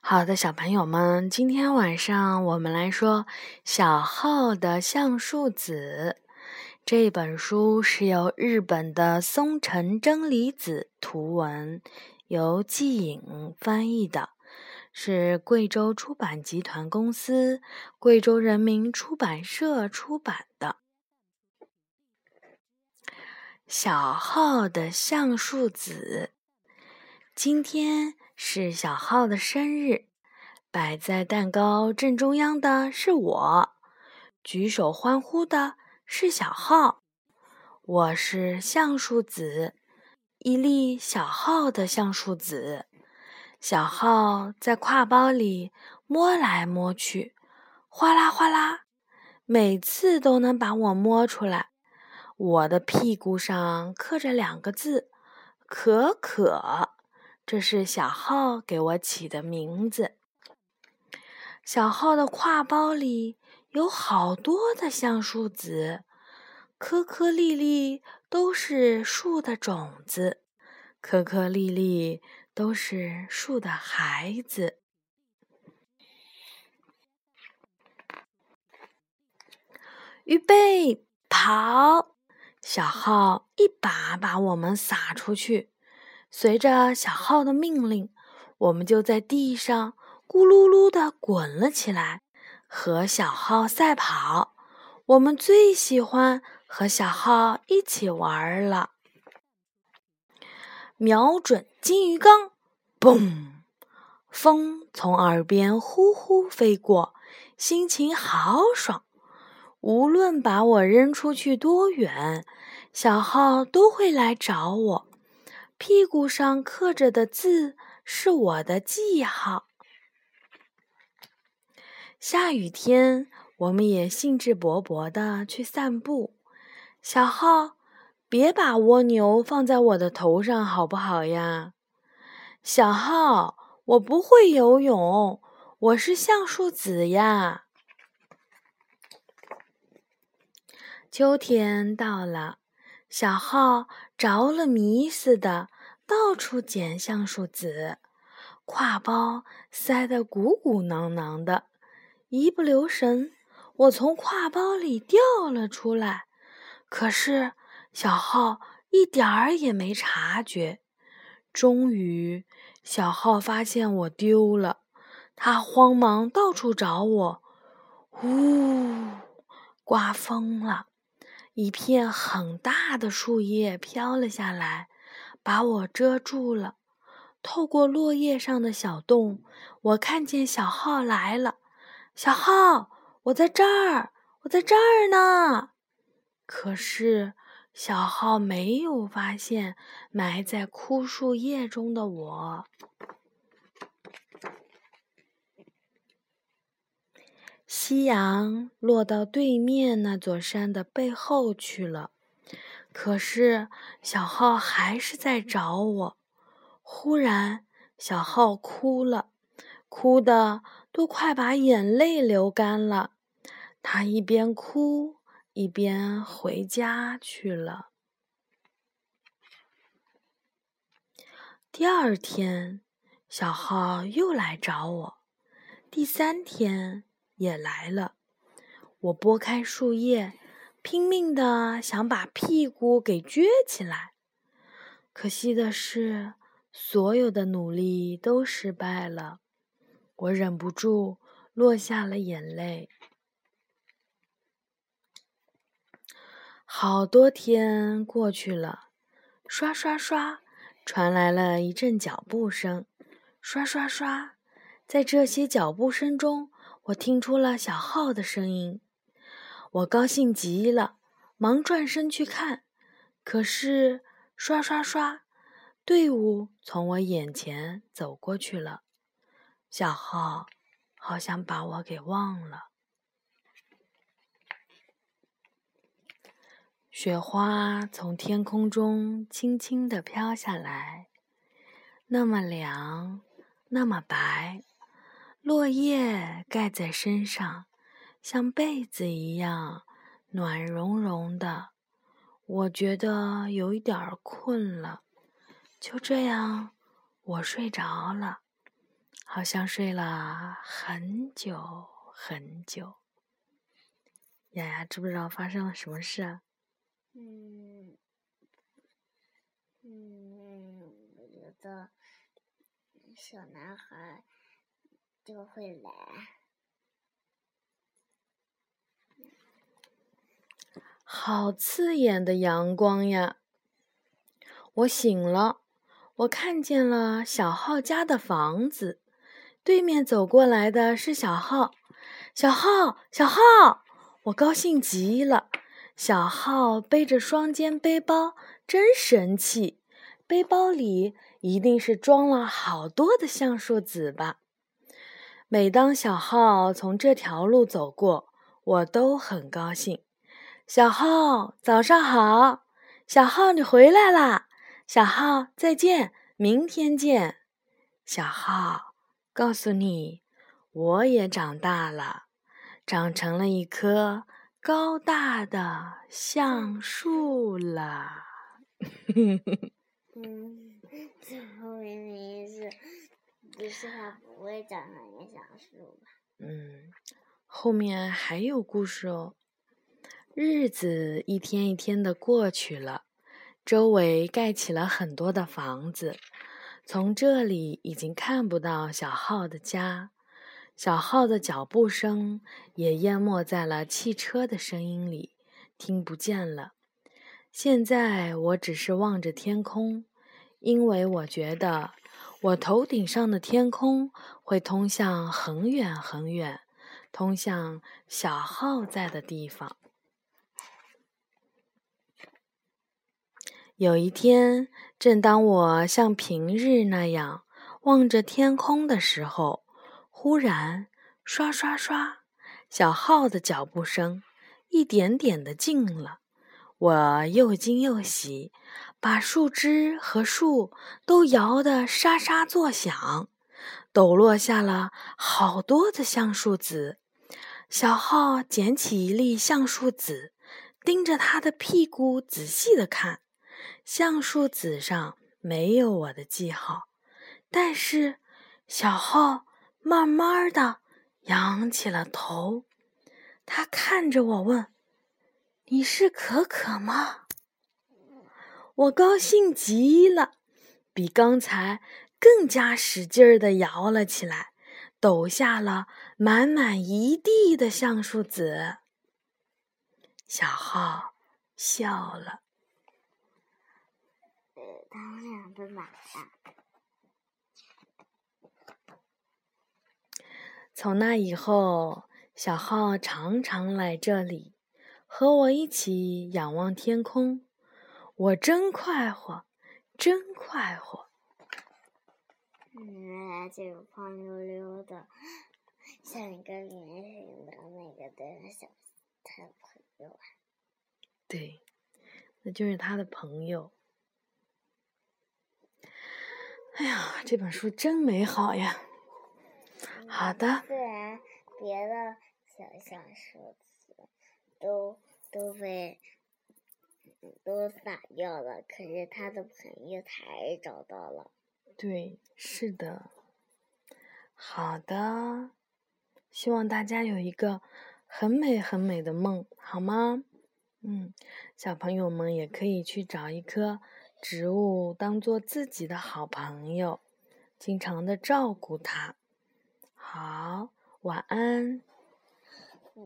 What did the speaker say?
好的，小朋友们，今天晚上我们来说《小号的橡树子》这本书是由日本的松城真理子图文，由季颖翻译的，是贵州出版集团公司、贵州人民出版社出版的《小号的橡树子》。今天。是小浩的生日，摆在蛋糕正中央的是我，举手欢呼的是小浩。我是橡树子，一粒小号的橡树子。小号在挎包里摸来摸去，哗啦哗啦，每次都能把我摸出来。我的屁股上刻着两个字：可可。这是小号给我起的名字。小号的挎包里有好多的橡树籽，颗颗粒粒都是树的种子，颗颗粒粒都是树的孩子。预备，跑！小号一把把我们撒出去。随着小号的命令，我们就在地上咕噜噜地滚了起来，和小号赛跑。我们最喜欢和小号一起玩了。瞄准金鱼缸，嘣！风从耳边呼呼飞过，心情好爽。无论把我扔出去多远，小号都会来找我。屁股上刻着的字是我的记号。下雨天，我们也兴致勃勃地去散步。小浩，别把蜗牛放在我的头上，好不好呀？小浩，我不会游泳，我是橡树子呀。秋天到了。小号着了迷似的，到处捡橡树籽，挎包塞得鼓鼓囊囊的。一不留神，我从挎包里掉了出来。可是小号一点儿也没察觉。终于，小号发现我丢了，他慌忙到处找我。呜，刮风了。一片很大的树叶飘了下来，把我遮住了。透过落叶上的小洞，我看见小号来了。小号，我在这儿，我在这儿呢。可是小号没有发现埋在枯树叶中的我。夕阳落到对面那座山的背后去了，可是小浩还是在找我。忽然，小浩哭了，哭的都快把眼泪流干了。他一边哭一边回家去了。第二天，小浩又来找我。第三天。也来了，我拨开树叶，拼命的想把屁股给撅起来。可惜的是，所有的努力都失败了。我忍不住落下了眼泪。好多天过去了，刷刷刷，传来了一阵脚步声。刷刷刷，在这些脚步声中。我听出了小号的声音，我高兴极了，忙转身去看。可是，刷刷刷，队伍从我眼前走过去了。小号好像把我给忘了。雪花从天空中轻轻地飘下来，那么凉，那么白。落叶盖在身上，像被子一样暖融融的。我觉得有一点困了，就这样，我睡着了。好像睡了很久很久。丫丫知不知道发生了什么事啊？嗯嗯，我觉得小男孩就会来。好刺眼的阳光呀！我醒了，我看见了小浩家的房子，对面走过来的是小浩。小浩，小浩，我高兴极了。小浩背着双肩背包，真神气。背包里一定是装了好多的橡树籽吧？每当小浩从这条路走过，我都很高兴。小浩，早上好！小浩，你回来啦！小浩，再见，明天见。小浩，告诉你，我也长大了，长成了一棵高大的橡树了。嗯，最后明明是，不是它不会长成一橡树吧？嗯，后面还有故事哦。日子一天一天的过去了，周围盖起了很多的房子，从这里已经看不到小浩的家，小浩的脚步声也淹没在了汽车的声音里，听不见了。现在我只是望着天空，因为我觉得我头顶上的天空会通向很远很远，通向小浩在的地方。有一天，正当我像平日那样望着天空的时候，忽然刷刷刷，小号的脚步声一点点的近了。我又惊又喜，把树枝和树都摇得沙沙作响，抖落下了好多的橡树籽。小号捡起一粒橡树籽，盯着它的屁股仔细的看。橡树籽上没有我的记号，但是小浩慢慢的仰起了头，他看着我问：“你是可可吗？”我高兴极了，比刚才更加使劲儿的摇了起来，抖下了满满一地的橡树籽。小浩笑了。两个马呀。从那以后，小浩常常来这里，和我一起仰望天空。我真快活，真快活。嗯，这个胖溜溜的，像一个圆形的那个的小他的朋友啊。对，那就是他的朋友。哎呀，这本书真美好呀！好的。虽然别的小橡树都都被都撒掉了，可是他的朋友还找到了。对，是的。好的，希望大家有一个很美很美的梦，好吗？嗯，小朋友们也可以去找一棵。植物当做自己的好朋友，经常的照顾它。好，晚安。